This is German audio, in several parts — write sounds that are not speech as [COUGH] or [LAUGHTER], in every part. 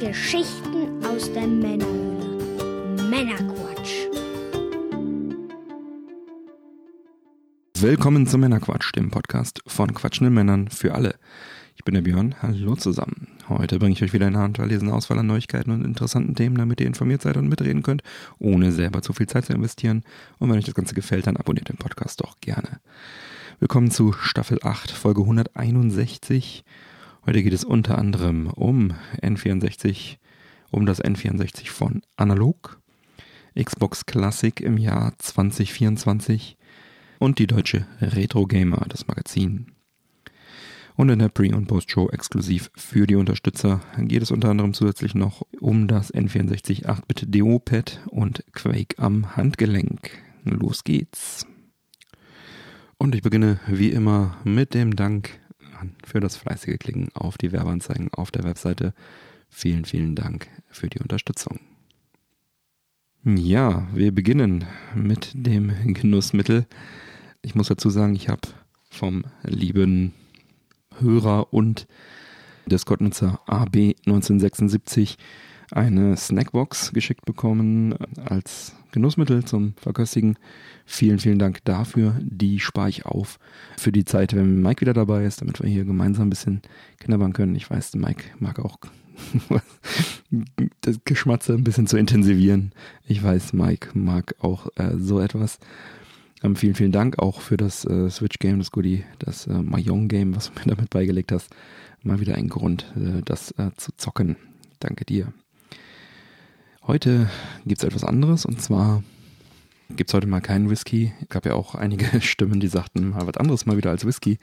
Geschichten aus der Männerhöhle. Männerquatsch. Willkommen zum Männerquatsch, dem Podcast von quatschenden Männern für alle. Ich bin der Björn, hallo zusammen. Heute bringe ich euch wieder eine handverlesene Auswahl an Neuigkeiten und interessanten Themen, damit ihr informiert seid und mitreden könnt, ohne selber zu viel Zeit zu investieren. Und wenn euch das Ganze gefällt, dann abonniert den Podcast doch gerne. Willkommen zu Staffel 8, Folge 161. Heute geht es unter anderem um N64, um das N64 von Analog, Xbox Classic im Jahr 2024 und die deutsche Retro Gamer, das Magazin. Und in der Pre- und Post-Show exklusiv für die Unterstützer geht es unter anderem zusätzlich noch um das N64 8-Bit DO-Pad und Quake am Handgelenk. Los geht's. Und ich beginne wie immer mit dem Dank für das fleißige Klicken auf die Werbeanzeigen auf der Webseite. Vielen, vielen Dank für die Unterstützung. Ja, wir beginnen mit dem Genussmittel. Ich muss dazu sagen, ich habe vom lieben Hörer und Discord-Nutzer AB1976 eine Snackbox geschickt bekommen als Genussmittel zum Verköstigen. Vielen, vielen Dank dafür. Die spare ich auf für die Zeit, wenn Mike wieder dabei ist, damit wir hier gemeinsam ein bisschen knabbern können. Ich weiß, Mike mag auch [LAUGHS] das Geschmatze ein bisschen zu intensivieren. Ich weiß, Mike mag auch äh, so etwas. Ähm, vielen, vielen Dank auch für das äh, Switch-Game, das Goodie, das äh, Mahjong-Game, was du mir [LAUGHS] damit beigelegt hast. Mal wieder ein Grund, äh, das äh, zu zocken. Danke dir. Heute gibt es etwas anderes und zwar gibt es heute mal keinen Whisky. Es gab ja auch einige [LAUGHS] Stimmen, die sagten, mal was anderes mal wieder als Whisky.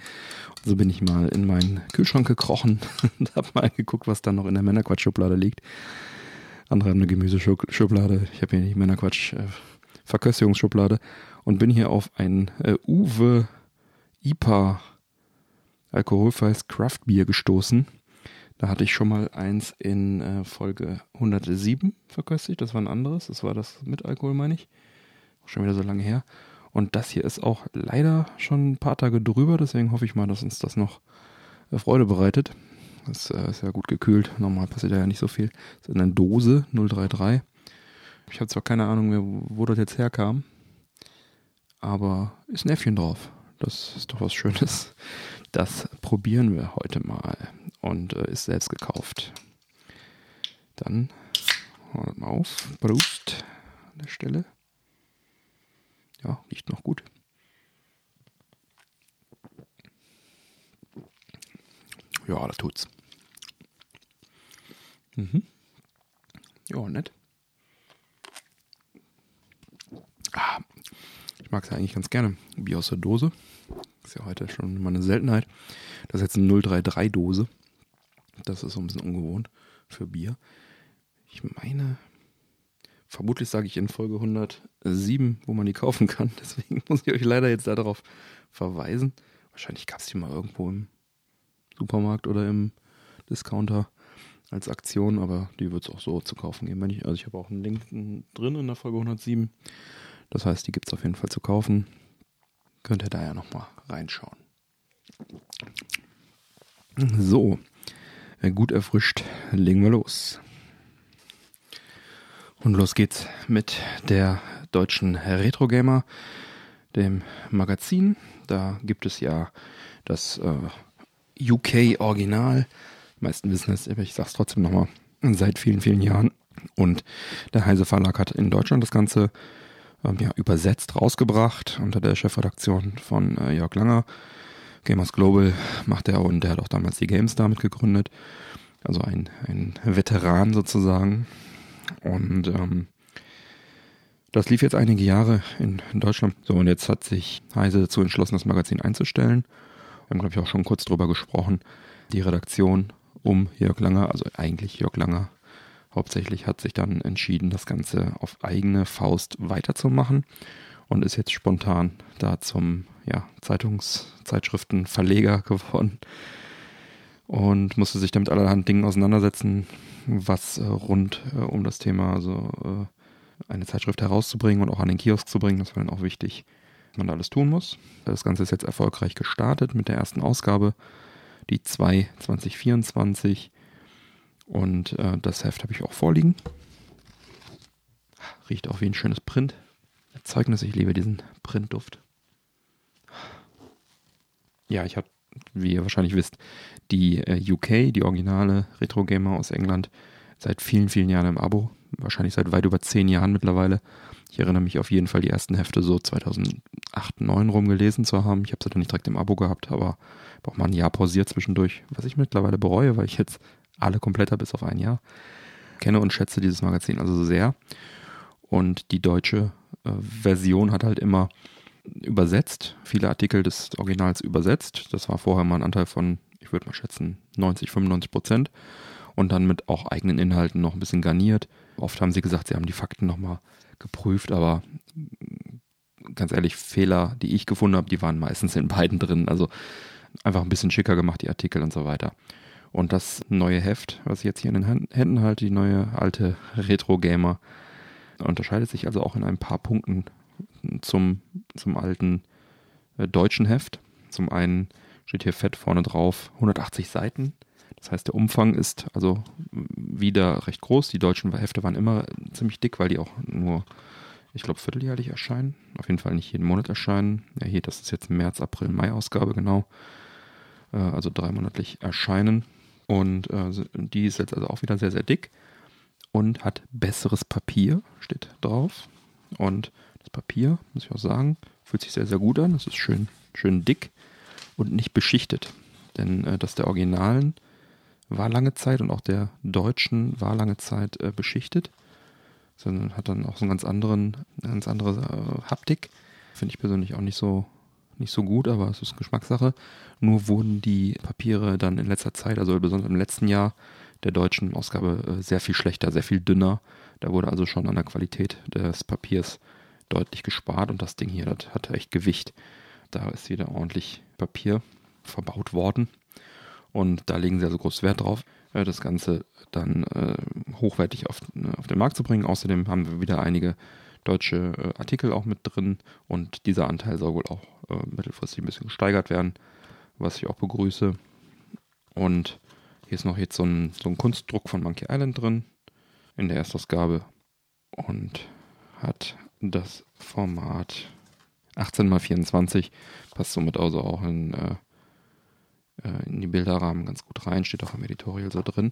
Und so bin ich mal in meinen Kühlschrank gekrochen [LAUGHS] und habe mal geguckt, was da noch in der Männerquatsch-Schublade liegt. Andere haben eine Gemüseschublade. Ich habe hier die Männerquatsch-Verköstigungsschublade und bin hier auf ein äh, Uwe IPA alkoholfreies Craftbier gestoßen. Da hatte ich schon mal eins in äh, Folge 107 verköstigt. Das war ein anderes. Das war das mit Alkohol, meine ich. Schon wieder so lange her. Und das hier ist auch leider schon ein paar Tage drüber. Deswegen hoffe ich mal, dass uns das noch äh, Freude bereitet. Das äh, ist ja gut gekühlt. Normal passiert da ja nicht so viel. Das ist in einer Dose 033. Ich habe zwar keine Ahnung mehr, wo das jetzt herkam. Aber ist ein Äffchen drauf. Das ist doch was Schönes. Das probieren wir heute mal und äh, ist selbst gekauft. Dann holen auf. Brust an der Stelle. Ja, riecht noch gut. Ja, das tut's. Mhm. Ja, nett. Ah, ich mag es ja eigentlich ganz gerne. Bier aus der Dose. Ist ja heute schon mal eine Seltenheit. Das ist jetzt eine 033-Dose. Das ist so ein bisschen ungewohnt für Bier. Ich meine, vermutlich sage ich in Folge 107, wo man die kaufen kann. [LAUGHS] Deswegen muss ich euch leider jetzt darauf verweisen. Wahrscheinlich gab es die mal irgendwo im Supermarkt oder im Discounter als Aktion, aber die wird es auch so zu kaufen geben. Ich, also ich habe auch einen Link drin in der Folge 107. Das heißt, die gibt es auf jeden Fall zu kaufen. Könnt ihr da ja nochmal reinschauen. So, gut erfrischt, legen wir los. Und los geht's mit der deutschen Retro Gamer, dem Magazin. Da gibt es ja das äh, UK Original. Die meisten wissen es, aber ich sag's trotzdem nochmal, seit vielen, vielen Jahren. Und der Heise Verlag hat in Deutschland das Ganze ähm, ja, übersetzt rausgebracht unter der Chefredaktion von äh, Jörg Langer. Gamers Global macht er und der hat auch damals die Games damit gegründet. Also ein, ein Veteran sozusagen. Und ähm, das lief jetzt einige Jahre in, in, Deutschland. So, und jetzt hat sich Heise dazu entschlossen, das Magazin einzustellen. Wir haben, glaube ich, auch schon kurz drüber gesprochen. Die Redaktion um Jörg Langer, also eigentlich Jörg Langer, hauptsächlich hat sich dann entschieden, das Ganze auf eigene Faust weiterzumachen und ist jetzt spontan da zum ja, Zeitungszeitschriftenverleger geworden und musste sich damit allerhand Dingen auseinandersetzen, was äh, rund äh, um das Thema, also äh, eine Zeitschrift herauszubringen und auch an den Kiosk zu bringen. Das war dann auch wichtig, was man da alles tun muss. Das Ganze ist jetzt erfolgreich gestartet mit der ersten Ausgabe, die 2 2024 Und äh, das Heft habe ich auch vorliegen. Riecht auch wie ein schönes Print. Erzeugnis, ich liebe diesen Printduft. Ja, ich habe, wie ihr wahrscheinlich wisst, die äh, UK, die originale Retro Gamer aus England, seit vielen, vielen Jahren im Abo. Wahrscheinlich seit weit über zehn Jahren mittlerweile. Ich erinnere mich auf jeden Fall, die ersten Hefte so 2008, 2009 rum gelesen zu haben. Ich habe sie dann nicht direkt im Abo gehabt, aber habe auch mal ein Jahr pausiert zwischendurch, was ich mittlerweile bereue, weil ich jetzt alle komplett habe, bis auf ein Jahr. Kenne und schätze dieses Magazin also sehr. Und die deutsche äh, Version hat halt immer übersetzt, viele Artikel des Originals übersetzt. Das war vorher mal ein Anteil von, ich würde mal schätzen, 90, 95 Prozent. Und dann mit auch eigenen Inhalten noch ein bisschen garniert. Oft haben sie gesagt, sie haben die Fakten nochmal geprüft, aber ganz ehrlich, Fehler, die ich gefunden habe, die waren meistens in beiden drin. Also einfach ein bisschen schicker gemacht, die Artikel und so weiter. Und das neue Heft, was ich jetzt hier in den Händen halte, die neue alte Retro Gamer, unterscheidet sich also auch in ein paar Punkten zum, zum alten äh, deutschen Heft. Zum einen steht hier fett vorne drauf 180 Seiten. Das heißt, der Umfang ist also wieder recht groß. Die deutschen Hefte waren immer ziemlich dick, weil die auch nur, ich glaube, vierteljährlich erscheinen. Auf jeden Fall nicht jeden Monat erscheinen. Ja, hier, das ist jetzt März, April, Mai-Ausgabe, genau. Äh, also dreimonatlich erscheinen. Und äh, die ist jetzt also auch wieder sehr, sehr dick und hat besseres Papier, steht drauf. Und Papier, muss ich auch sagen, fühlt sich sehr, sehr gut an. Es ist schön, schön dick und nicht beschichtet. Denn äh, das der Originalen war lange Zeit und auch der Deutschen war lange Zeit äh, beschichtet. Sondern hat dann auch so einen ganz anderen, ganz andere äh, Haptik. Finde ich persönlich auch nicht so, nicht so gut, aber es ist Geschmackssache. Nur wurden die Papiere dann in letzter Zeit, also besonders im letzten Jahr der deutschen Ausgabe, äh, sehr viel schlechter, sehr viel dünner. Da wurde also schon an der Qualität des Papiers deutlich gespart und das Ding hier, das hat echt Gewicht. Da ist wieder ordentlich Papier verbaut worden und da legen sie also groß Wert drauf, äh, das Ganze dann äh, hochwertig auf, ne, auf den Markt zu bringen. Außerdem haben wir wieder einige deutsche äh, Artikel auch mit drin und dieser Anteil soll wohl auch äh, mittelfristig ein bisschen gesteigert werden, was ich auch begrüße. Und hier ist noch jetzt so ein, so ein Kunstdruck von Monkey Island drin in der Erstausgabe und hat das Format 18 x 24 passt somit also auch in, äh, äh, in die Bilderrahmen ganz gut rein, steht auch im Editorial so drin.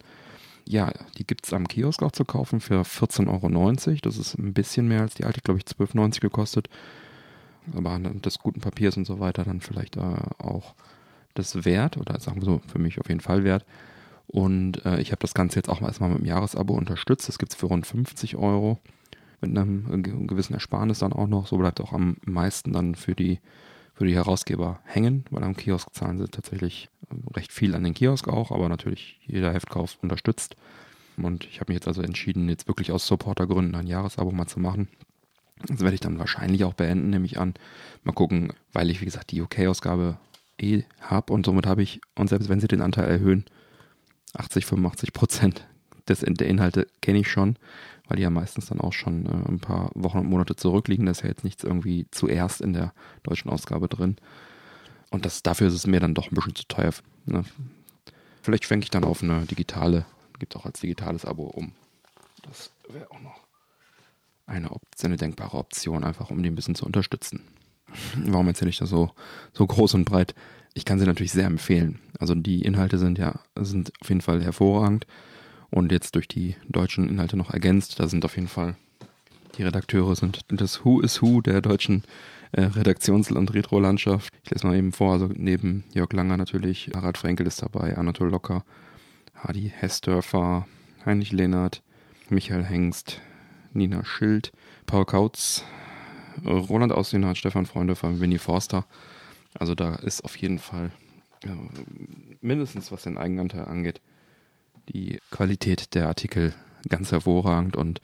Ja, die gibt es am Kiosk auch zu kaufen für 14,90 Euro. Das ist ein bisschen mehr als die alte, glaube ich, 12,90 Euro gekostet. Aber des guten Papiers und so weiter dann vielleicht äh, auch das wert oder sagen wir so, für mich auf jeden Fall wert. Und äh, ich habe das Ganze jetzt auch erstmal mit dem Jahresabo unterstützt. Das gibt es für rund 50 Euro mit einem gewissen Ersparnis dann auch noch. So bleibt auch am meisten dann für die, für die Herausgeber hängen, weil am Kiosk zahlen sie tatsächlich recht viel an den Kiosk auch, aber natürlich jeder Heftkauf unterstützt. Und ich habe mich jetzt also entschieden, jetzt wirklich aus Supportergründen ein Jahresabo mal zu machen. Das werde ich dann wahrscheinlich auch beenden, nehme ich an. Mal gucken, weil ich, wie gesagt, die UK-Ausgabe eh habe und somit habe ich, und selbst wenn sie den Anteil erhöhen, 80, 85 Prozent des, der Inhalte kenne ich schon weil die ja meistens dann auch schon äh, ein paar Wochen und Monate zurückliegen. Da ist ja jetzt nichts irgendwie zuerst in der deutschen Ausgabe drin. Und das, dafür ist es mir dann doch ein bisschen zu teuer. Ne? Vielleicht schwenke ich dann auf eine digitale, gibt auch als digitales Abo um. Das wäre auch noch eine, eine denkbare Option, einfach um die ein bisschen zu unterstützen. Warum erzähle ich das so, so groß und breit? Ich kann sie natürlich sehr empfehlen. Also die Inhalte sind ja, sind auf jeden Fall hervorragend und jetzt durch die deutschen Inhalte noch ergänzt. Da sind auf jeden Fall die Redakteure sind das Who is Who der deutschen äh, Redaktions- und Retro-Landschaft. Ich lese mal eben vor, also neben Jörg Langer natürlich, Harald Frenkel ist dabei, Anatol Locker, Hadi Hessdörfer, Heinrich Lehnert, Michael Hengst, Nina Schild, Paul Kautz, Roland Ausdiener, Stefan Freunde von Winnie Forster. Also da ist auf jeden Fall äh, mindestens was den Eigenanteil angeht, die Qualität der Artikel ganz hervorragend und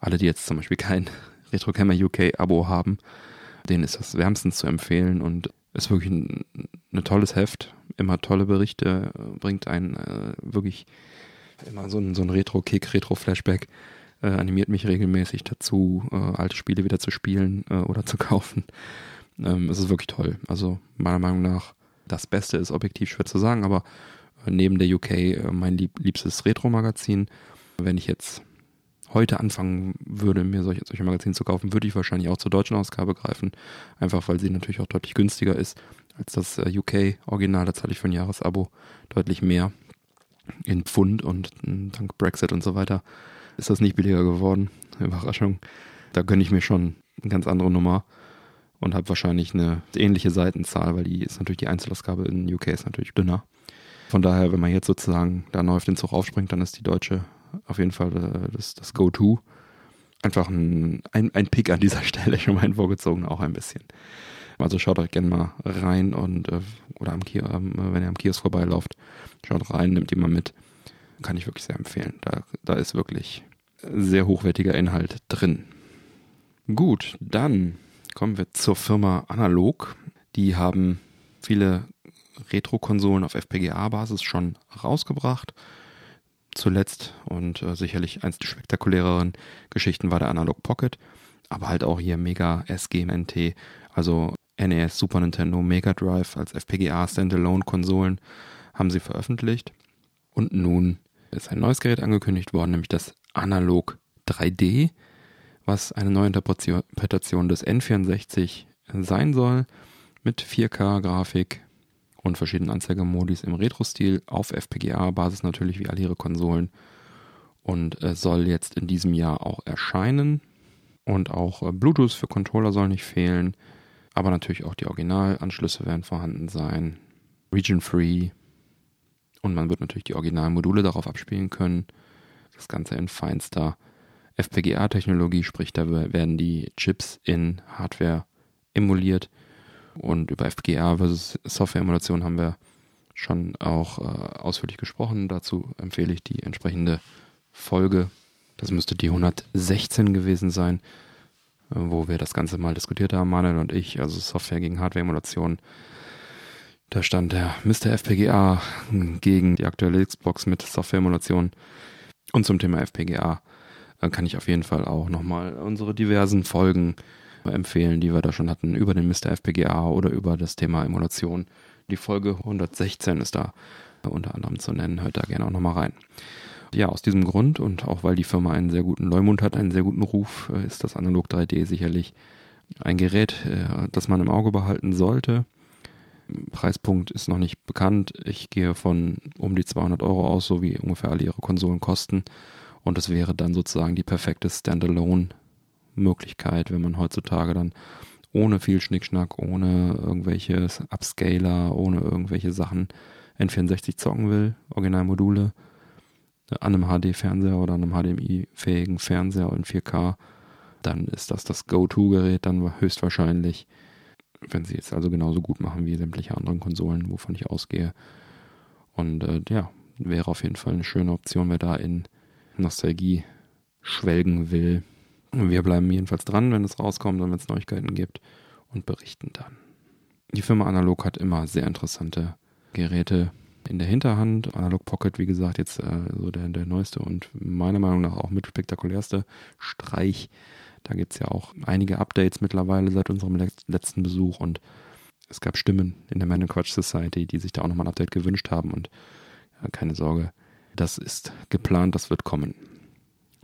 alle, die jetzt zum Beispiel kein [LAUGHS] RetroCamera UK Abo haben, denen ist das wärmstens zu empfehlen und ist wirklich ein, ein tolles Heft, immer tolle Berichte, bringt einen äh, wirklich immer so ein, so ein Retro-Kick, Retro-Flashback, äh, animiert mich regelmäßig dazu, äh, alte Spiele wieder zu spielen äh, oder zu [LAUGHS] kaufen. Ähm, es ist wirklich toll. Also meiner Meinung nach das Beste ist objektiv schwer zu sagen, aber neben der UK äh, mein lieb liebstes Retro-Magazin. Wenn ich jetzt heute anfangen würde, mir solche, solche Magazine zu kaufen, würde ich wahrscheinlich auch zur deutschen Ausgabe greifen. Einfach weil sie natürlich auch deutlich günstiger ist als das äh, UK-Original. Da zahle ich für ein Jahresabo deutlich mehr in Pfund und hm, dank Brexit und so weiter ist das nicht billiger geworden. [LAUGHS] Überraschung. Da gönne ich mir schon eine ganz andere Nummer und habe wahrscheinlich eine ähnliche Seitenzahl, weil die ist natürlich die Einzelausgabe in UK ist natürlich dünner. Von daher, wenn man jetzt sozusagen da neu auf den Zug aufspringt, dann ist die deutsche auf jeden Fall äh, das, das Go-To. Einfach ein, ein, ein Pick an dieser [LAUGHS] Stelle, schon mal vorgezogen, auch ein bisschen. Also schaut euch gerne mal rein und äh, oder am ähm, wenn ihr am Kiosk vorbeilauft, schaut rein, nehmt die mal mit. Kann ich wirklich sehr empfehlen. Da, da ist wirklich sehr hochwertiger Inhalt drin. Gut, dann kommen wir zur Firma Analog. Die haben viele Retro-Konsolen auf FPGA-Basis schon rausgebracht. Zuletzt und äh, sicherlich eins der spektakuläreren Geschichten war der Analog Pocket, aber halt auch hier Mega SG-NT, also NES, Super Nintendo, Mega Drive als FPGA Standalone-Konsolen haben sie veröffentlicht. Und nun ist ein neues Gerät angekündigt worden, nämlich das Analog 3D, was eine neue Interpretation des N64 sein soll, mit 4K-Grafik und verschiedenen Anzeigemodis im Retro-Stil auf FPGA-Basis natürlich wie alle ihre Konsolen und äh, soll jetzt in diesem Jahr auch erscheinen. Und auch äh, Bluetooth für Controller soll nicht fehlen, aber natürlich auch die Originalanschlüsse werden vorhanden sein. Region-free und man wird natürlich die Originalmodule darauf abspielen können. Das Ganze in feinster FPGA-Technologie, sprich da werden die Chips in Hardware emuliert und über FPGA versus Software-Emulation haben wir schon auch äh, ausführlich gesprochen. Dazu empfehle ich die entsprechende Folge. Das müsste die 116 gewesen sein, äh, wo wir das Ganze mal diskutiert haben, Manuel und ich, also Software gegen Hardware-Emulation. Da stand der Mr. FPGA gegen die aktuelle Xbox mit Software-Emulation. Und zum Thema FPGA äh, kann ich auf jeden Fall auch nochmal unsere diversen Folgen empfehlen, die wir da schon hatten, über den Mr. FPGA oder über das Thema Emulation. Die Folge 116 ist da unter anderem zu nennen. Hört da gerne auch nochmal rein. Ja, aus diesem Grund und auch weil die Firma einen sehr guten Leumund hat, einen sehr guten Ruf, äh, ist das Analog 3D sicherlich ein Gerät, äh, das man im Auge behalten sollte. Preispunkt ist noch nicht bekannt. Ich gehe von um die 200 Euro aus, so wie ungefähr alle ihre Konsolen kosten. Und es wäre dann sozusagen die perfekte Standalone Möglichkeit, wenn man heutzutage dann ohne viel Schnickschnack, ohne irgendwelche Upscaler, ohne irgendwelche Sachen N64 zocken will, Originalmodule an einem HD-Fernseher oder an einem HDMI-fähigen Fernseher in 4K, dann ist das das Go-To-Gerät dann höchstwahrscheinlich, wenn sie es also genauso gut machen wie sämtliche anderen Konsolen, wovon ich ausgehe. Und äh, ja, wäre auf jeden Fall eine schöne Option, wer da in Nostalgie schwelgen will. Wir bleiben jedenfalls dran, wenn es rauskommt und wenn es Neuigkeiten gibt und berichten dann. Die Firma Analog hat immer sehr interessante Geräte in der Hinterhand. Analog Pocket, wie gesagt, jetzt äh, so der, der neueste und meiner Meinung nach auch mit spektakulärste Streich. Da gibt es ja auch einige Updates mittlerweile seit unserem le letzten Besuch und es gab Stimmen in der Man Quatsch Society, die sich da auch nochmal ein Update gewünscht haben und äh, keine Sorge, das ist geplant, das wird kommen.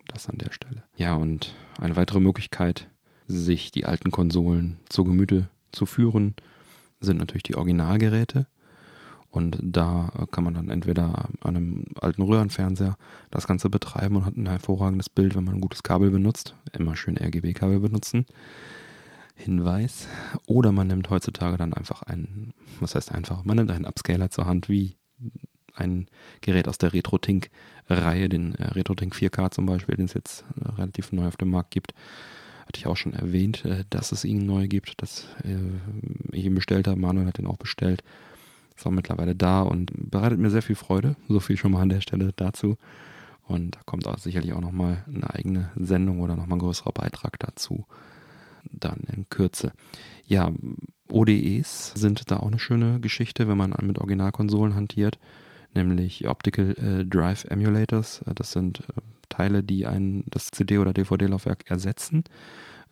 Das an der Stelle. Ja, und eine weitere Möglichkeit, sich die alten Konsolen zu Gemüte zu führen, sind natürlich die Originalgeräte. Und da kann man dann entweder an einem alten Röhrenfernseher das Ganze betreiben und hat ein hervorragendes Bild, wenn man ein gutes Kabel benutzt. Immer schön RGB-Kabel benutzen. Hinweis. Oder man nimmt heutzutage dann einfach einen, was heißt einfach, man nimmt einen Upscaler zur Hand, wie ein Gerät aus der RetroTink-Reihe, den äh, RetroTink 4K zum Beispiel, den es jetzt äh, relativ neu auf dem Markt gibt. Hatte ich auch schon erwähnt, äh, dass es ihn neu gibt, dass ich ihn bestellt habe. Manuel hat ihn auch bestellt. Ist auch mittlerweile da und bereitet mir sehr viel Freude. So viel schon mal an der Stelle dazu. Und da kommt auch sicherlich auch nochmal eine eigene Sendung oder nochmal ein größerer Beitrag dazu. Dann in Kürze. Ja, ODEs sind da auch eine schöne Geschichte, wenn man mit Originalkonsolen hantiert nämlich Optical äh, Drive Emulators. Äh, das sind äh, Teile, die ein, das CD- oder DVD-Laufwerk ersetzen.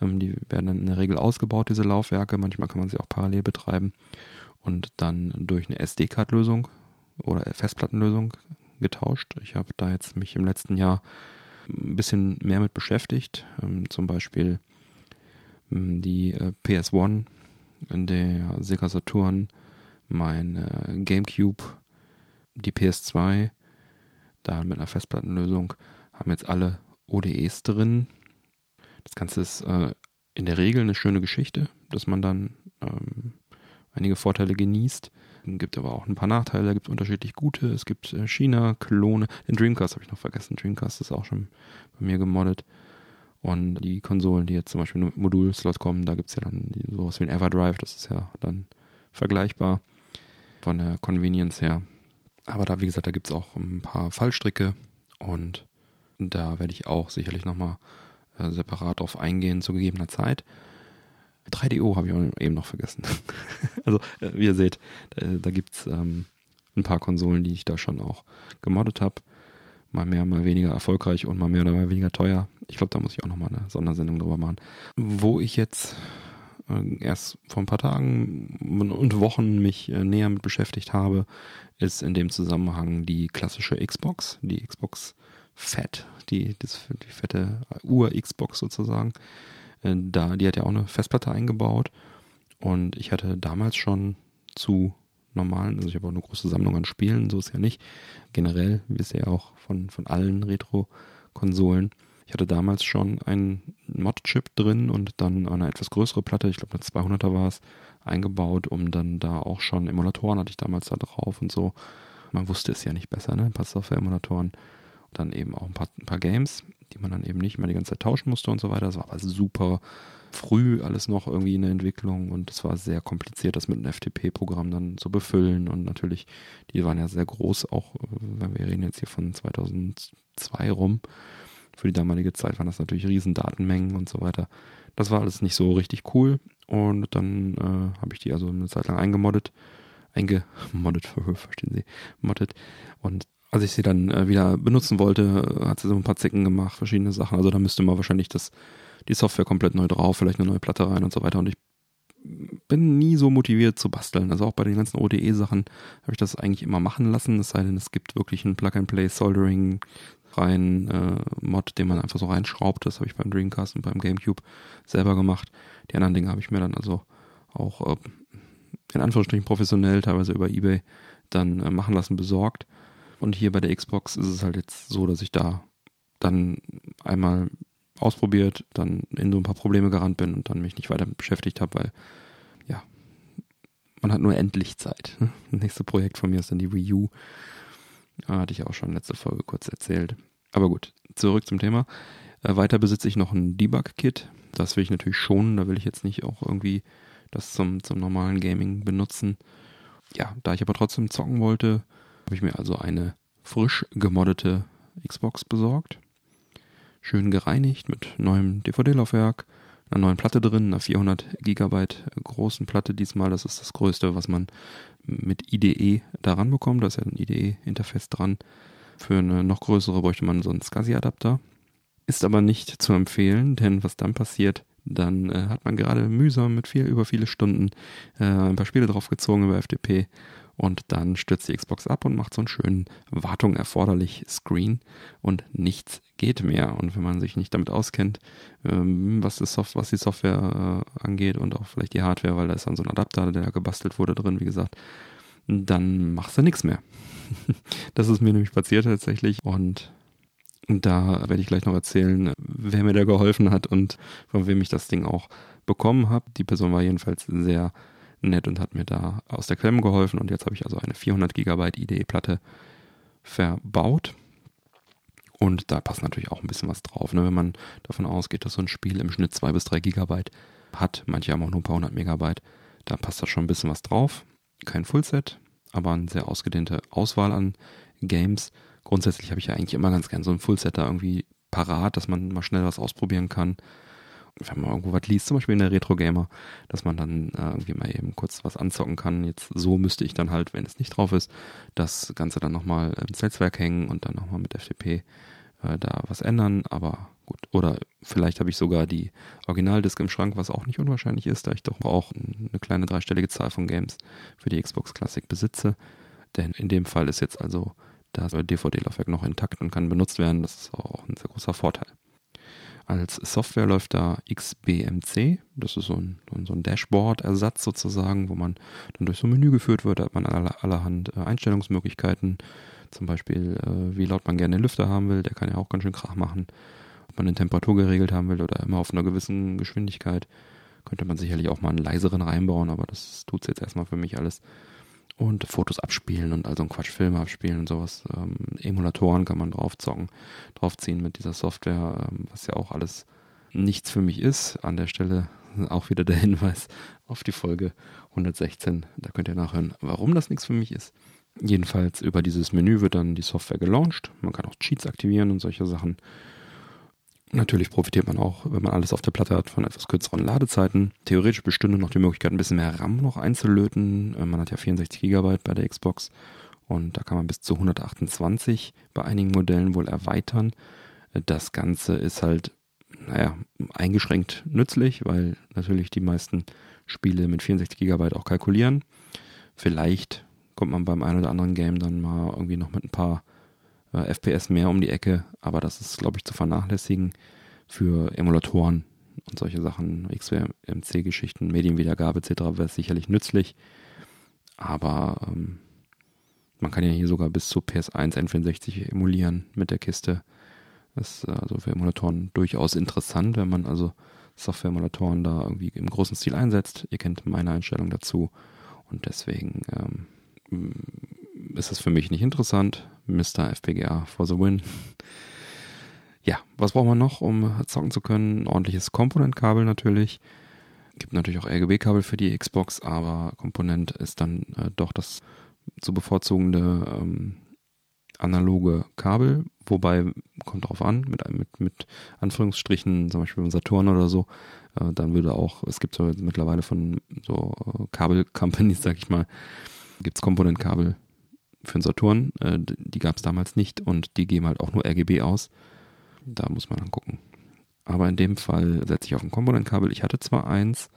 Ähm, die werden dann in der Regel ausgebaut, diese Laufwerke. Manchmal kann man sie auch parallel betreiben und dann durch eine SD-Card-Lösung oder Festplattenlösung getauscht. Ich habe da jetzt mich im letzten Jahr ein bisschen mehr mit beschäftigt. Ähm, zum Beispiel ähm, die äh, PS1, der Sega Saturn, mein äh, GameCube, die PS2, da mit einer Festplattenlösung, haben jetzt alle ODEs drin. Das Ganze ist äh, in der Regel eine schöne Geschichte, dass man dann ähm, einige Vorteile genießt. Es gibt aber auch ein paar Nachteile, es gibt unterschiedlich gute. Es gibt äh, China-Klone. Den Dreamcast habe ich noch vergessen. Dreamcast ist auch schon bei mir gemoddet. Und die Konsolen, die jetzt zum Beispiel mit Modulslot kommen, da gibt es ja dann sowas wie ein Everdrive, das ist ja dann vergleichbar von der Convenience her. Aber da, wie gesagt, da gibt es auch ein paar Fallstricke und da werde ich auch sicherlich nochmal äh, separat drauf eingehen zu gegebener Zeit. 3DO habe ich eben noch vergessen. [LAUGHS] also, äh, wie ihr seht, äh, da gibt es ähm, ein paar Konsolen, die ich da schon auch gemoddet habe. Mal mehr, mal weniger erfolgreich und mal mehr oder mal weniger teuer. Ich glaube, da muss ich auch nochmal eine Sondersendung drüber machen. Wo ich jetzt erst vor ein paar Tagen und Wochen mich äh, näher mit beschäftigt habe, ist in dem Zusammenhang die klassische Xbox, die Xbox Fat, die, das, die fette Ur-Xbox sozusagen. Äh, da, die hat ja auch eine Festplatte eingebaut. Und ich hatte damals schon zu normalen, also ich habe auch eine große Sammlung an Spielen, so ist ja nicht. Generell, wisst ihr ja auch von, von allen Retro-Konsolen. Ich hatte damals schon einen Mod-Chip drin und dann eine etwas größere Platte, ich glaube eine 200er war es, eingebaut, um dann da auch schon Emulatoren hatte ich damals da drauf und so. Man wusste es ja nicht besser, ne? Ein paar Software-Emulatoren. Dann eben auch ein paar, ein paar Games die man dann eben nicht mehr die ganze Zeit tauschen musste und so weiter. Das war aber super früh alles noch irgendwie in der Entwicklung und es war sehr kompliziert, das mit einem FTP-Programm dann zu befüllen und natürlich, die waren ja sehr groß, auch äh, wir reden jetzt hier von 2002 rum. Für die damalige Zeit waren das natürlich riesen Datenmengen und so weiter. Das war alles nicht so richtig cool und dann äh, habe ich die also eine Zeit lang eingemoddet eingemoddet, [LAUGHS] verstehen Sie, moddet. Und als ich sie dann äh, wieder benutzen wollte, hat sie so ein paar Zicken gemacht, verschiedene Sachen. Also da müsste man wahrscheinlich das, die Software komplett neu drauf, vielleicht eine neue Platte rein und so weiter. Und ich bin nie so motiviert zu basteln. Also auch bei den ganzen ODE-Sachen habe ich das eigentlich immer machen lassen. Es sei denn, es gibt wirklich einen Plug-and-Play-Soldering rein äh, Mod, den man einfach so reinschraubt. Das habe ich beim Dreamcast und beim GameCube selber gemacht. Die anderen Dinge habe ich mir dann also auch äh, in Anführungsstrichen professionell, teilweise über Ebay, dann äh, machen lassen, besorgt. Und hier bei der Xbox ist es halt jetzt so, dass ich da dann einmal ausprobiert, dann in so ein paar Probleme gerannt bin und dann mich nicht weiter beschäftigt habe, weil ja, man hat nur endlich Zeit. Das [LAUGHS] nächste Projekt von mir ist dann die Wii U. Da hatte ich auch schon letzte Folge kurz erzählt. Aber gut, zurück zum Thema. Äh, weiter besitze ich noch ein Debug-Kit. Das will ich natürlich schonen. Da will ich jetzt nicht auch irgendwie das zum, zum normalen Gaming benutzen. Ja, da ich aber trotzdem zocken wollte, habe ich mir also eine frisch gemoddete Xbox besorgt. Schön gereinigt mit neuem DVD-Laufwerk, einer neuen Platte drin, einer 400 Gigabyte großen Platte diesmal. Das ist das größte, was man mit IDE daran bekommt. Da ist ja ein IDE-Interface dran. Für eine noch größere bräuchte man so einen SCSI-Adapter. Ist aber nicht zu empfehlen, denn was dann passiert, dann äh, hat man gerade mühsam mit viel über viele Stunden äh, ein paar Spiele draufgezogen über FTP und dann stürzt die Xbox ab und macht so einen schönen Wartung erforderlich Screen und nichts geht mehr. Und wenn man sich nicht damit auskennt, ähm, was, das Soft was die Software angeht und auch vielleicht die Hardware, weil da ist dann so ein Adapter, der gebastelt wurde drin, wie gesagt, dann machst du nichts mehr. [LAUGHS] das ist mir nämlich passiert tatsächlich und da werde ich gleich noch erzählen, wer mir da geholfen hat und von wem ich das Ding auch bekommen habe. Die Person war jedenfalls sehr nett und hat mir da aus der Klemme geholfen. Und jetzt habe ich also eine 400 Gigabyte IDE-Platte verbaut. Und da passt natürlich auch ein bisschen was drauf. Ne? Wenn man davon ausgeht, dass so ein Spiel im Schnitt 2 bis 3 Gigabyte hat, manche haben auch nur ein paar hundert Megabyte, da passt da schon ein bisschen was drauf. Kein Fullset, aber eine sehr ausgedehnte Auswahl an Games. Grundsätzlich habe ich ja eigentlich immer ganz gern so ein Fullset da irgendwie parat, dass man mal schnell was ausprobieren kann wenn man irgendwo was liest, zum Beispiel in der Retro Gamer, dass man dann äh, irgendwie mal eben kurz was anzocken kann. Jetzt so müsste ich dann halt, wenn es nicht drauf ist, das Ganze dann nochmal ins Netzwerk hängen und dann nochmal mit FTP äh, da was ändern. Aber gut, oder vielleicht habe ich sogar die Originaldisk im Schrank, was auch nicht unwahrscheinlich ist, da ich doch auch eine kleine dreistellige Zahl von Games für die Xbox Classic besitze. Denn in dem Fall ist jetzt also das DVD-Laufwerk noch intakt und kann benutzt werden. Das ist auch ein sehr großer Vorteil. Als Software läuft da XBMC. Das ist so ein, so ein Dashboard-Ersatz sozusagen, wo man dann durch so ein Menü geführt wird. Da hat man aller, allerhand äh, Einstellungsmöglichkeiten. Zum Beispiel, äh, wie laut man gerne den Lüfter haben will. Der kann ja auch ganz schön Krach machen. Ob man eine Temperatur geregelt haben will oder immer auf einer gewissen Geschwindigkeit. Könnte man sicherlich auch mal einen leiseren reinbauen, aber das tut es jetzt erstmal für mich alles und Fotos abspielen und also ein Quatsch Filme abspielen und sowas. Ähm, Emulatoren kann man draufzocken, draufziehen mit dieser Software, ähm, was ja auch alles nichts für mich ist. An der Stelle [LAUGHS] auch wieder der Hinweis auf die Folge 116. Da könnt ihr nachhören, warum das nichts für mich ist. Jedenfalls über dieses Menü wird dann die Software gelauncht. Man kann auch Cheats aktivieren und solche Sachen. Natürlich profitiert man auch, wenn man alles auf der Platte hat, von etwas kürzeren Ladezeiten. Theoretisch bestünde noch die Möglichkeit, ein bisschen mehr RAM noch einzulöten. Äh, man hat ja 64 GB bei der Xbox und da kann man bis zu 128 bei einigen Modellen wohl erweitern. Äh, das Ganze ist halt, naja, eingeschränkt nützlich, weil natürlich die meisten Spiele mit 64 GB auch kalkulieren. Vielleicht kommt man beim einen oder anderen Game dann mal irgendwie noch mit ein paar äh, FPS mehr um die Ecke, aber das ist, glaube ich, zu vernachlässigen für Emulatoren und solche Sachen, XWMC-Geschichten, Medienwiedergabe etc. wäre sicherlich nützlich. Aber ähm, man kann ja hier sogar bis zu PS1 N64 emulieren mit der Kiste. Das ist also für Emulatoren durchaus interessant, wenn man also Software-Emulatoren da irgendwie im großen Stil einsetzt. Ihr kennt meine Einstellung dazu und deswegen ähm, ist es für mich nicht interessant. Mr. FPGA for the win. Ja, was braucht man noch, um zocken zu können? Ein ordentliches Komponentkabel natürlich. Gibt natürlich auch RGB-Kabel für die Xbox, aber Komponent ist dann äh, doch das zu bevorzugende ähm, analoge Kabel, wobei kommt drauf an, mit, mit, mit Anführungsstrichen, zum Beispiel beim Saturn oder so, äh, dann würde auch, es gibt so mittlerweile von so äh, Kabel-Companies, [LAUGHS] sag ich mal, gibt es Komponentkabel für den Saturn. Äh, die gab es damals nicht und die geben halt auch nur RGB aus. Da muss man dann gucken. Aber in dem Fall setze ich auf ein Komponentkabel. Ich hatte zwar eins,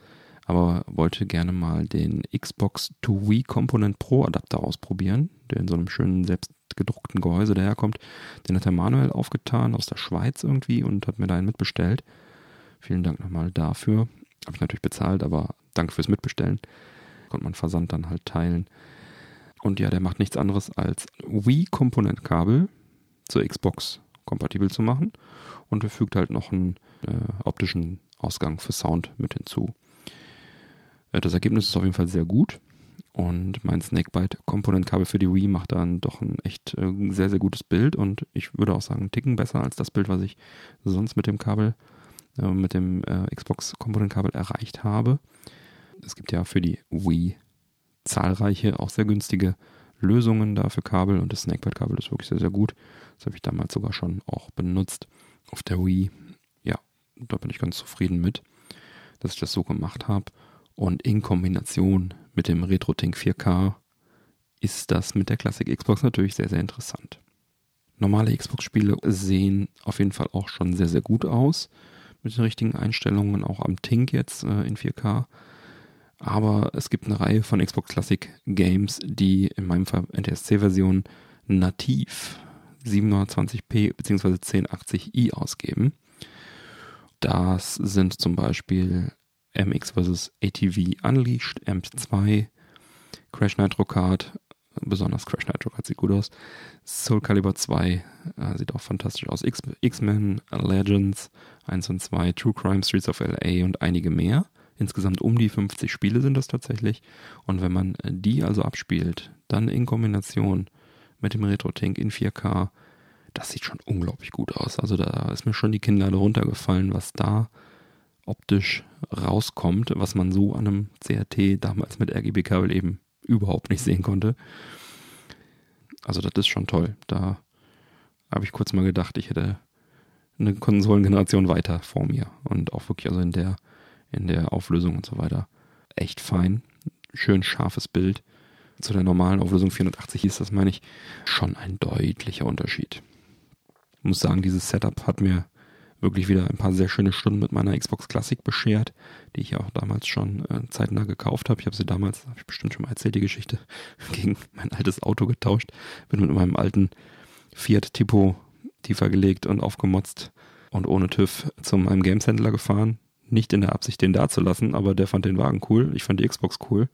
aber wollte gerne mal den Xbox to Wii Component Pro Adapter ausprobieren, der in so einem schönen selbst gedruckten Gehäuse daherkommt. Den hat der Manuel aufgetan aus der Schweiz irgendwie und hat mir da einen mitbestellt. Vielen Dank nochmal dafür. Habe ich natürlich bezahlt, aber danke fürs Mitbestellen. Konnte man Versand dann halt teilen. Und ja, der macht nichts anderes als Wii-Komponentkabel zur Xbox kompatibel zu machen und fügt halt noch einen äh, optischen Ausgang für Sound mit hinzu. Äh, das Ergebnis ist auf jeden Fall sehr gut und mein Snakebite-Komponentkabel für die Wii macht dann doch ein echt äh, sehr, sehr gutes Bild und ich würde auch sagen, einen Ticken besser als das Bild, was ich sonst mit dem Kabel, äh, mit dem äh, Xbox-Komponentkabel erreicht habe. Es gibt ja für die Wii zahlreiche, auch sehr günstige Lösungen da für Kabel und das Snakebite-Kabel ist wirklich sehr, sehr gut. Das habe ich damals sogar schon auch benutzt auf der Wii. Ja, da bin ich ganz zufrieden mit, dass ich das so gemacht habe. Und in Kombination mit dem RetroTink 4K ist das mit der Classic Xbox natürlich sehr, sehr interessant. Normale Xbox-Spiele sehen auf jeden Fall auch schon sehr, sehr gut aus. Mit den richtigen Einstellungen, auch am Tink jetzt äh, in 4K. Aber es gibt eine Reihe von Xbox Classic Games, die in meinem Fall NTSC-Version nativ 720p bzw. 1080i ausgeben. Das sind zum Beispiel MX vs. ATV Unleashed, AMP2, Crash Nitro Kart, besonders Crash Nitro Kart sieht gut aus, Soul Calibur 2 äh, sieht auch fantastisch aus, X-Men, Legends 1 und 2, True Crime Streets of LA und einige mehr. Insgesamt um die 50 Spiele sind das tatsächlich. Und wenn man die also abspielt, dann in Kombination mit dem Retro-Tank in 4K, das sieht schon unglaublich gut aus. Also da ist mir schon die Kinnlade runtergefallen, was da optisch rauskommt, was man so an einem CRT damals mit RGB-Kabel eben überhaupt nicht sehen konnte. Also das ist schon toll. Da habe ich kurz mal gedacht, ich hätte eine Konsolengeneration weiter vor mir und auch wirklich also in der in der Auflösung und so weiter. Echt fein. Schön scharfes Bild. Zu der normalen Auflösung 480 ist das, meine ich, schon ein deutlicher Unterschied. Ich muss sagen, dieses Setup hat mir wirklich wieder ein paar sehr schöne Stunden mit meiner Xbox Classic beschert, die ich ja auch damals schon äh, zeitnah gekauft habe. Ich habe sie damals, habe ich bestimmt schon mal erzählt, die Geschichte, [LAUGHS] gegen mein altes Auto getauscht. Bin mit meinem alten Fiat Tipo tiefer gelegt und aufgemotzt und ohne TÜV zu meinem Games-Händler gefahren. Nicht in der Absicht, den da zu lassen, aber der fand den Wagen cool. Ich fand die Xbox cool.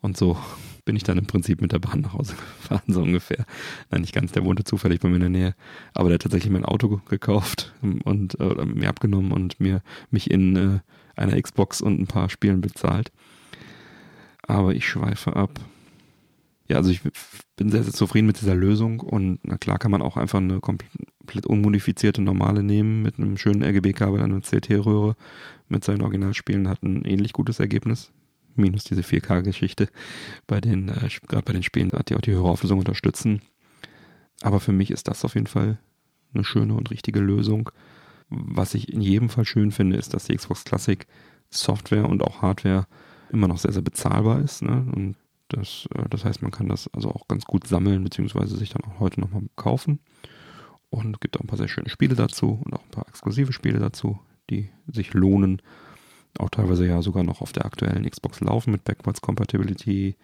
Und so [LAUGHS] bin ich dann im Prinzip mit der Bahn nach Hause [LAUGHS] gefahren, so ungefähr. Nein, nicht ganz, der wohnte zufällig bei mir in der Nähe. Aber der hat tatsächlich mein Auto gekauft und äh, mir abgenommen und mir mich in äh, einer Xbox und ein paar Spielen bezahlt. Aber ich schweife ab. Ja, also ich bin sehr, sehr zufrieden mit dieser Lösung und na klar kann man auch einfach eine komplett unmodifizierte normale nehmen mit einem schönen RGB-Kabel an einer CT-Röhre mit seinen Originalspielen, hat ein ähnlich gutes Ergebnis minus diese 4K-Geschichte bei den, äh, gerade bei den Spielen, die auch die höhere Auflösung unterstützen. Aber für mich ist das auf jeden Fall eine schöne und richtige Lösung. Was ich in jedem Fall schön finde, ist, dass die Xbox Classic Software und auch Hardware immer noch sehr, sehr bezahlbar ist. Ne? Und das, äh, das heißt, man kann das also auch ganz gut sammeln, beziehungsweise sich dann auch heute nochmal kaufen. Und gibt auch ein paar sehr schöne Spiele dazu und auch ein paar exklusive Spiele dazu, die sich lohnen auch teilweise ja sogar noch auf der aktuellen Xbox laufen mit Backwards Compatibility.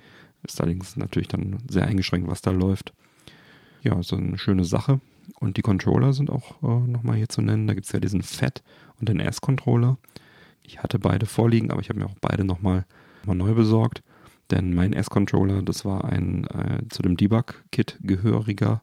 Ist allerdings natürlich dann sehr eingeschränkt, was da läuft. Ja, so eine schöne Sache. Und die Controller sind auch äh, nochmal hier zu nennen. Da gibt es ja diesen Fat und den S-Controller. Ich hatte beide vorliegen, aber ich habe mir auch beide nochmal mal neu besorgt. Denn mein S-Controller, das war ein äh, zu dem Debug-Kit gehöriger,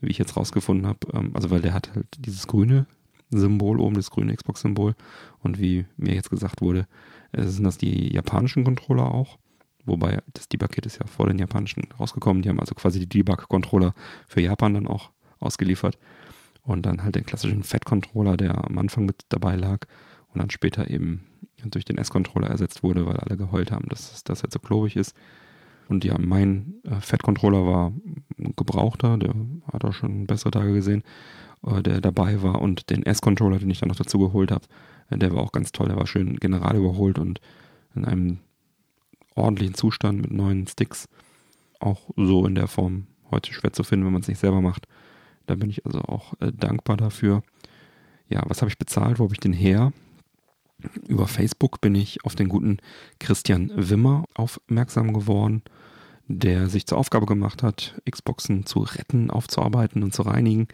wie ich jetzt rausgefunden habe. Ähm, also weil der hat halt dieses grüne Symbol oben, das grüne Xbox-Symbol. Und wie mir jetzt gesagt wurde, äh, sind das die japanischen Controller auch. Wobei das Debug-Kit ist ja vor den japanischen rausgekommen. Die haben also quasi die Debug-Controller für Japan dann auch ausgeliefert. Und dann halt den klassischen Fat-Controller, der am Anfang mit dabei lag und dann später eben durch den S-Controller ersetzt wurde, weil alle geheult haben, dass das halt so klobig ist. Und ja, mein äh, Fat-Controller war ein gebrauchter, der hat auch schon bessere Tage gesehen. Äh, der dabei war und den S-Controller, den ich dann noch dazu geholt habe, äh, der war auch ganz toll. Der war schön general überholt und in einem ordentlichen Zustand mit neuen Sticks. Auch so in der Form heute schwer zu finden, wenn man es nicht selber macht. Da bin ich also auch äh, dankbar dafür. Ja, was habe ich bezahlt? Wo habe ich den her? Über Facebook bin ich auf den guten Christian Wimmer aufmerksam geworden der sich zur Aufgabe gemacht hat, Xboxen zu retten, aufzuarbeiten und zu reinigen,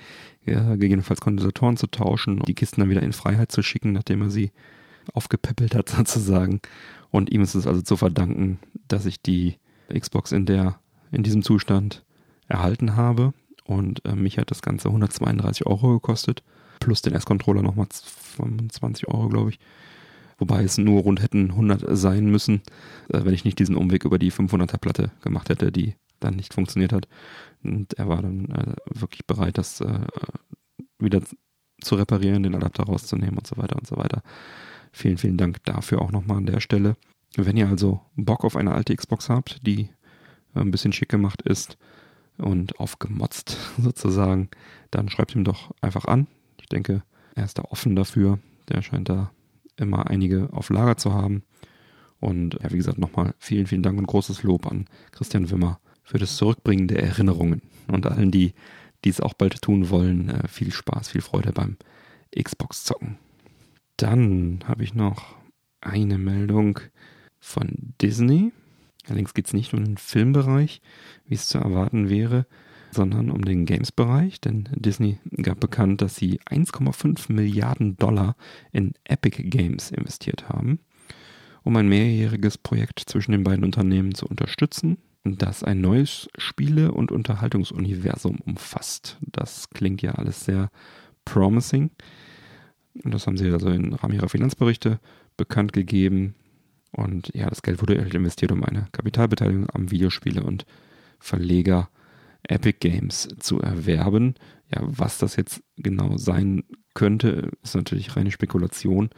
ja, gegebenenfalls Kondensatoren zu tauschen, die Kisten dann wieder in Freiheit zu schicken, nachdem er sie aufgepäppelt hat [LAUGHS] sozusagen. Und ihm ist es also zu verdanken, dass ich die Xbox in der, in diesem Zustand erhalten habe. Und äh, mich hat das Ganze 132 Euro gekostet, plus den S-Controller nochmal 25 Euro, glaube ich wobei es nur rund hätten 100 sein müssen, äh, wenn ich nicht diesen Umweg über die 500er Platte gemacht hätte, die dann nicht funktioniert hat. Und er war dann äh, wirklich bereit, das äh, wieder zu reparieren, den Adapter rauszunehmen und so weiter und so weiter. Vielen, vielen Dank dafür auch nochmal an der Stelle. Wenn ihr also Bock auf eine alte Xbox habt, die äh, ein bisschen schick gemacht ist und aufgemotzt [LAUGHS] sozusagen, dann schreibt ihm doch einfach an. Ich denke, er ist da offen dafür. Der scheint da immer einige auf Lager zu haben. Und ja, wie gesagt, nochmal vielen, vielen Dank und großes Lob an Christian Wimmer für das Zurückbringen der Erinnerungen. Und allen, die dies auch bald tun wollen, äh, viel Spaß, viel Freude beim Xbox-Zocken. Dann habe ich noch eine Meldung von Disney. Allerdings geht es nicht um den Filmbereich, wie es zu erwarten wäre, sondern um den Games-Bereich, denn Disney gab bekannt, dass sie 1,5 Milliarden Dollar in Epic Games investiert haben, um ein mehrjähriges Projekt zwischen den beiden Unternehmen zu unterstützen, das ein neues Spiele- und Unterhaltungsuniversum umfasst. Das klingt ja alles sehr promising. Das haben sie also im Rahmen ihrer Finanzberichte bekannt gegeben. Und ja, das Geld wurde investiert, um eine Kapitalbeteiligung am Videospiele- und Verleger Epic Games zu erwerben. Ja, was das jetzt genau sein könnte, ist natürlich reine Spekulation.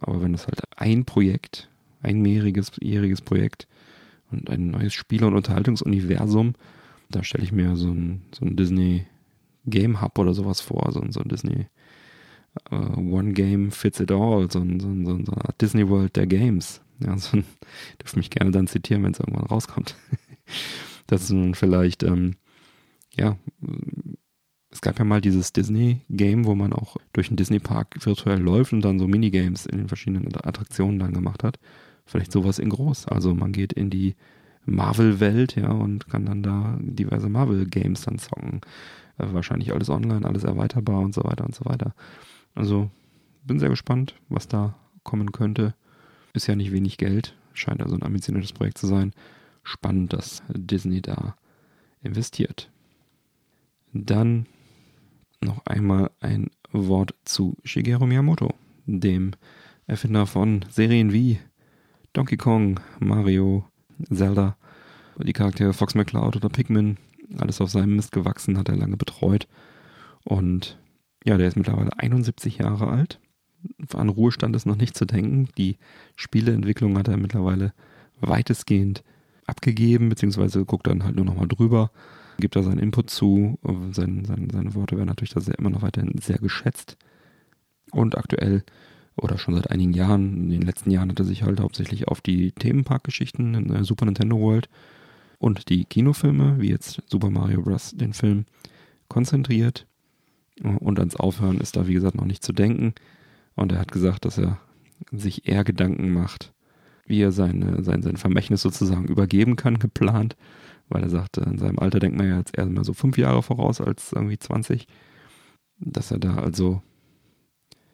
Aber wenn das halt ein Projekt, ein mehrjähriges jähriges Projekt und ein neues Spiel- und Unterhaltungsuniversum, da stelle ich mir so ein, so ein Disney Game Hub oder sowas vor, so ein, so ein Disney uh, One Game Fits It All, so ein, so ein, so ein, so Art Disney World der Games. Ja, so ein, [LAUGHS] dürft mich gerne dann zitieren, wenn es irgendwann rauskommt. [LAUGHS] das ist nun vielleicht ähm, ja, Es gab ja mal dieses Disney-Game, wo man auch durch den Disney-Park virtuell läuft und dann so Minigames in den verschiedenen Attraktionen dann gemacht hat. Vielleicht sowas in groß. Also man geht in die Marvel-Welt, ja, und kann dann da diverse Marvel-Games dann zocken. Äh, wahrscheinlich alles online, alles erweiterbar und so weiter und so weiter. Also bin sehr gespannt, was da kommen könnte. Ist ja nicht wenig Geld, scheint also ein ambitioniertes Projekt zu sein. Spannend, dass Disney da investiert. Dann noch einmal ein Wort zu Shigeru Miyamoto, dem Erfinder von Serien wie Donkey Kong, Mario, Zelda, die Charaktere Fox McCloud oder Pikmin, alles auf seinem Mist gewachsen, hat er lange betreut. Und ja, der ist mittlerweile 71 Jahre alt. An Ruhestand ist noch nicht zu denken. Die Spieleentwicklung hat er mittlerweile weitestgehend abgegeben, beziehungsweise guckt dann halt nur nochmal drüber, gibt da seinen Input zu. Sein, sein, seine Worte werden natürlich da sehr, immer noch weiterhin sehr geschätzt. Und aktuell oder schon seit einigen Jahren, in den letzten Jahren hat er sich halt hauptsächlich auf die Themenparkgeschichten in der Super Nintendo World und die Kinofilme, wie jetzt Super Mario Bros., den Film, konzentriert. Und ans Aufhören ist da, wie gesagt, noch nicht zu denken. Und er hat gesagt, dass er sich eher Gedanken macht, wie er seine, sein, sein Vermächtnis sozusagen übergeben kann, geplant. Weil er sagte, in seinem Alter denkt man ja jetzt eher mal so fünf Jahre voraus als irgendwie 20. Dass er da also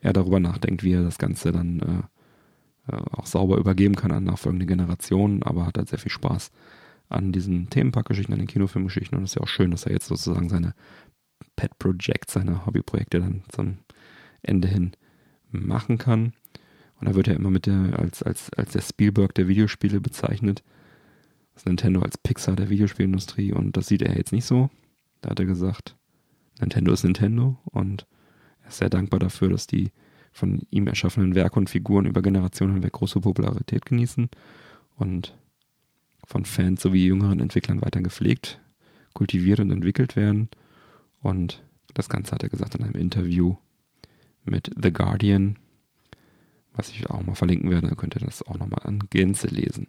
er darüber nachdenkt, wie er das Ganze dann äh, äh, auch sauber übergeben kann an nachfolgende Generationen, aber hat halt sehr viel Spaß an diesen Themenparkgeschichten, an den Kinofilmgeschichten und es ist ja auch schön, dass er jetzt sozusagen seine Pet Projects, seine Hobbyprojekte dann zum Ende hin machen kann. Und da wird er immer mit der, als, als, als der Spielberg der Videospiele bezeichnet. Das Nintendo als Pixar der Videospielindustrie und das sieht er jetzt nicht so. Da hat er gesagt, Nintendo ist Nintendo und ist sehr dankbar dafür, dass die von ihm erschaffenen Werke und Figuren über Generationen hinweg große Popularität genießen und von Fans sowie jüngeren Entwicklern weiter gepflegt, kultiviert und entwickelt werden. Und das Ganze hat er gesagt in einem Interview mit The Guardian, was ich auch mal verlinken werde, dann könnt ihr das auch nochmal an Gänze lesen.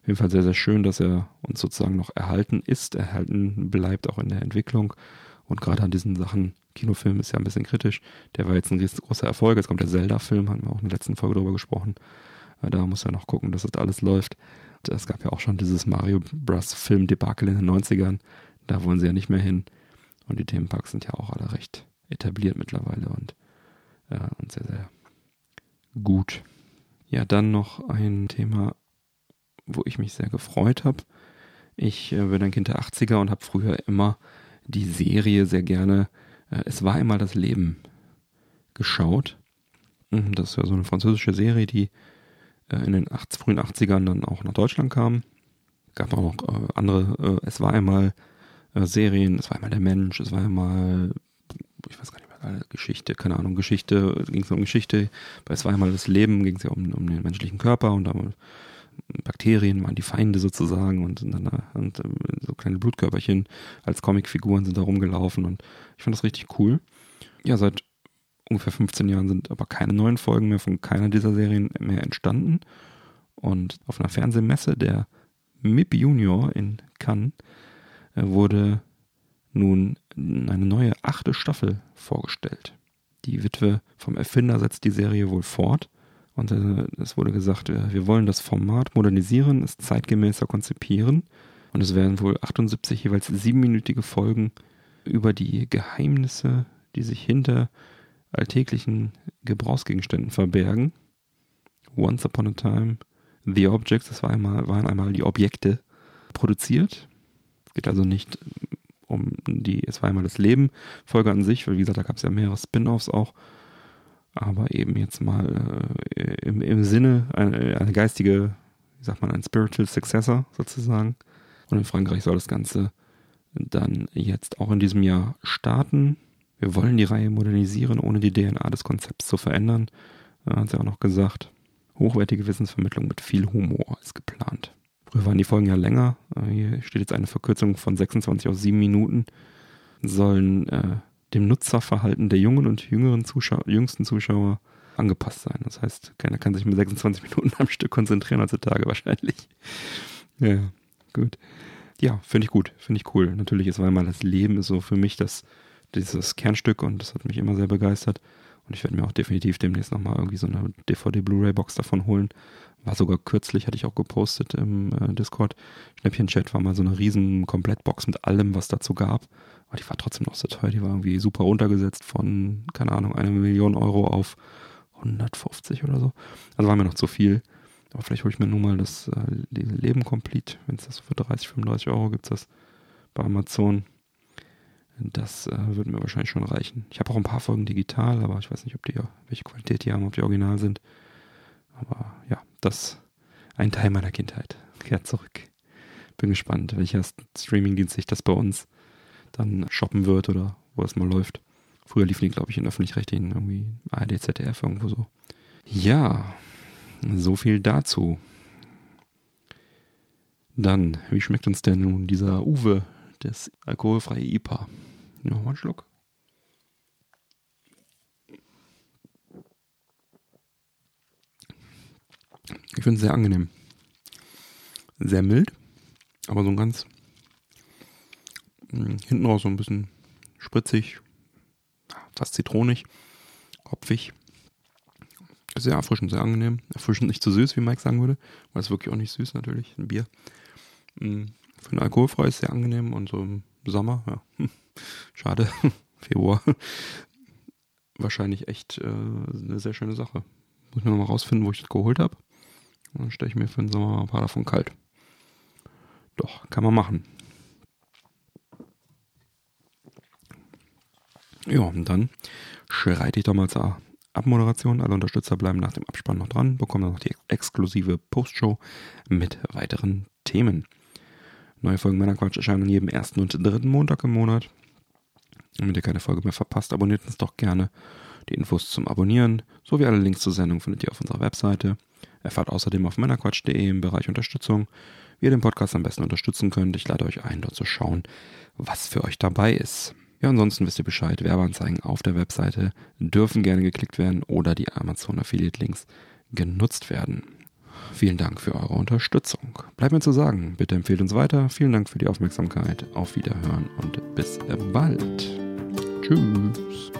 Auf jeden Fall sehr, sehr schön, dass er uns sozusagen noch erhalten ist, erhalten bleibt auch in der Entwicklung und gerade an diesen Sachen Kinofilm ist ja ein bisschen kritisch. Der war jetzt ein großer Erfolg. Jetzt kommt der Zelda-Film, haben wir auch in der letzten Folge drüber gesprochen. Äh, da muss er noch gucken, dass das alles läuft. Es gab ja auch schon dieses Mario Bros. Film-Debakel in den 90ern. Da wollen sie ja nicht mehr hin. Und die Themenparks sind ja auch alle recht etabliert mittlerweile und, äh, und sehr, sehr gut. Ja, dann noch ein Thema, wo ich mich sehr gefreut habe. Ich äh, bin ein Kind der 80er und habe früher immer die Serie sehr gerne äh, es war einmal das Leben geschaut. Mhm, das ist ja so eine französische Serie, die äh, in den 80, frühen 80ern dann auch nach Deutschland kam. Gab auch noch andere, es war einmal Serien, es war einmal der Mensch, es war einmal, ich weiß gar nicht mehr, Geschichte, keine Ahnung, Geschichte, ging es um Geschichte, bei einmal das Leben, ging es ja um, um den menschlichen Körper und dann Bakterien waren die Feinde sozusagen und, dann, und äh, so kleine Blutkörperchen als Comicfiguren sind da rumgelaufen und ich fand das richtig cool. Ja, seit ungefähr 15 Jahren sind aber keine neuen Folgen mehr von keiner dieser Serien mehr entstanden. Und auf einer Fernsehmesse der MIP Junior in Cannes äh, wurde nun eine neue achte Staffel vorgestellt. Die Witwe vom Erfinder setzt die Serie wohl fort und äh, es wurde gesagt, wir wollen das Format modernisieren, es zeitgemäßer konzipieren. Und es werden wohl 78 jeweils siebenminütige Folgen über die Geheimnisse, die sich hinter alltäglichen Gebrauchsgegenständen verbergen. Once upon a time, The Objects, das war einmal, waren einmal die Objekte produziert. Es geht also nicht um die, es war einmal das Leben, Folge an sich, weil wie gesagt, da gab es ja mehrere Spin-offs auch aber eben jetzt mal äh, im, im Sinne eine, eine geistige, wie sagt man, ein Spiritual Successor sozusagen. Und in Frankreich soll das Ganze dann jetzt auch in diesem Jahr starten. Wir wollen die Reihe modernisieren, ohne die DNA des Konzepts zu verändern. Da hat sie auch noch gesagt. Hochwertige Wissensvermittlung mit viel Humor ist geplant. Früher waren die Folgen ja länger. Äh, hier steht jetzt eine Verkürzung von 26 auf 7 Minuten. Sollen äh, dem Nutzerverhalten der jungen und jüngeren Zuschauer, jüngsten Zuschauer angepasst sein. Das heißt, keiner kann sich mit 26 [LAUGHS] Minuten am Stück konzentrieren heutzutage wahrscheinlich. Ja, gut. Ja, finde ich gut, finde ich cool. Natürlich ist Weimar das Leben ist so für mich das dieses Kernstück und das hat mich immer sehr begeistert. Und ich werde mir auch definitiv demnächst nochmal irgendwie so eine DVD-Blu-ray-Box davon holen. War sogar kürzlich, hatte ich auch gepostet im äh, Discord. Schnäppchen-Chat war mal so eine riesen Komplettbox mit allem, was dazu gab. Aber die war trotzdem noch so teuer. Die war irgendwie super runtergesetzt von, keine Ahnung, eine Million Euro auf 150 oder so. Also war mir noch zu viel. Aber vielleicht hole ich mir nur mal das äh, Leben Complete. Wenn es das für 30, 35 Euro gibt, das bei Amazon. Das äh, würde mir wahrscheinlich schon reichen. Ich habe auch ein paar Folgen digital, aber ich weiß nicht, ob die, welche Qualität die haben, ob die original sind. Aber ja, das ein Teil meiner Kindheit. Kehrt zurück. Bin gespannt, welcher Streamingdienst sich das bei uns dann shoppen wird oder wo es mal läuft. Früher liefen die, glaube ich, in öffentlich-rechtlichen, irgendwie ARD, ZDF, irgendwo so. Ja, so viel dazu. Dann, wie schmeckt uns denn nun dieser Uwe, das alkoholfreie IPA? Nochmal einen Schluck. Ich finde es sehr angenehm. Sehr mild, aber so ein ganz hm, hinten raus so ein bisschen spritzig, fast zitronig, hopfig. Sehr erfrischend, sehr angenehm. Erfrischend nicht zu süß, wie Mike sagen würde, weil es wirklich auch nicht süß natürlich, ein Bier. Hm, für ein alkoholfrei ist sehr angenehm und so im Sommer, ja, [LAUGHS] schade, [LAUGHS] Februar, wahrscheinlich echt äh, eine sehr schöne Sache. Muss ich mir nochmal rausfinden, wo ich das geholt habe. Dann stelle ich mir für den Sommer ein paar davon kalt. Doch, kann man machen. Ja, und dann schreite ich doch mal zur Abmoderation. Alle Unterstützer bleiben nach dem Abspann noch dran, bekommen dann noch die exklusive Postshow mit weiteren Themen. Neue Folgen meiner Quatsch erscheinen jeden ersten und dritten Montag im Monat. Damit ihr keine Folge mehr verpasst, abonniert uns doch gerne. Die Infos zum Abonnieren sowie alle Links zur Sendung findet ihr auf unserer Webseite. Erfahrt außerdem auf männerquatsch.de im Bereich Unterstützung, wie ihr den Podcast am besten unterstützen könnt. Ich lade euch ein, dort zu schauen, was für euch dabei ist. Ja, ansonsten wisst ihr Bescheid. Werbeanzeigen auf der Webseite dürfen gerne geklickt werden oder die Amazon Affiliate Links genutzt werden. Vielen Dank für eure Unterstützung. Bleibt mir zu sagen, bitte empfehlt uns weiter. Vielen Dank für die Aufmerksamkeit. Auf Wiederhören und bis bald. Tschüss.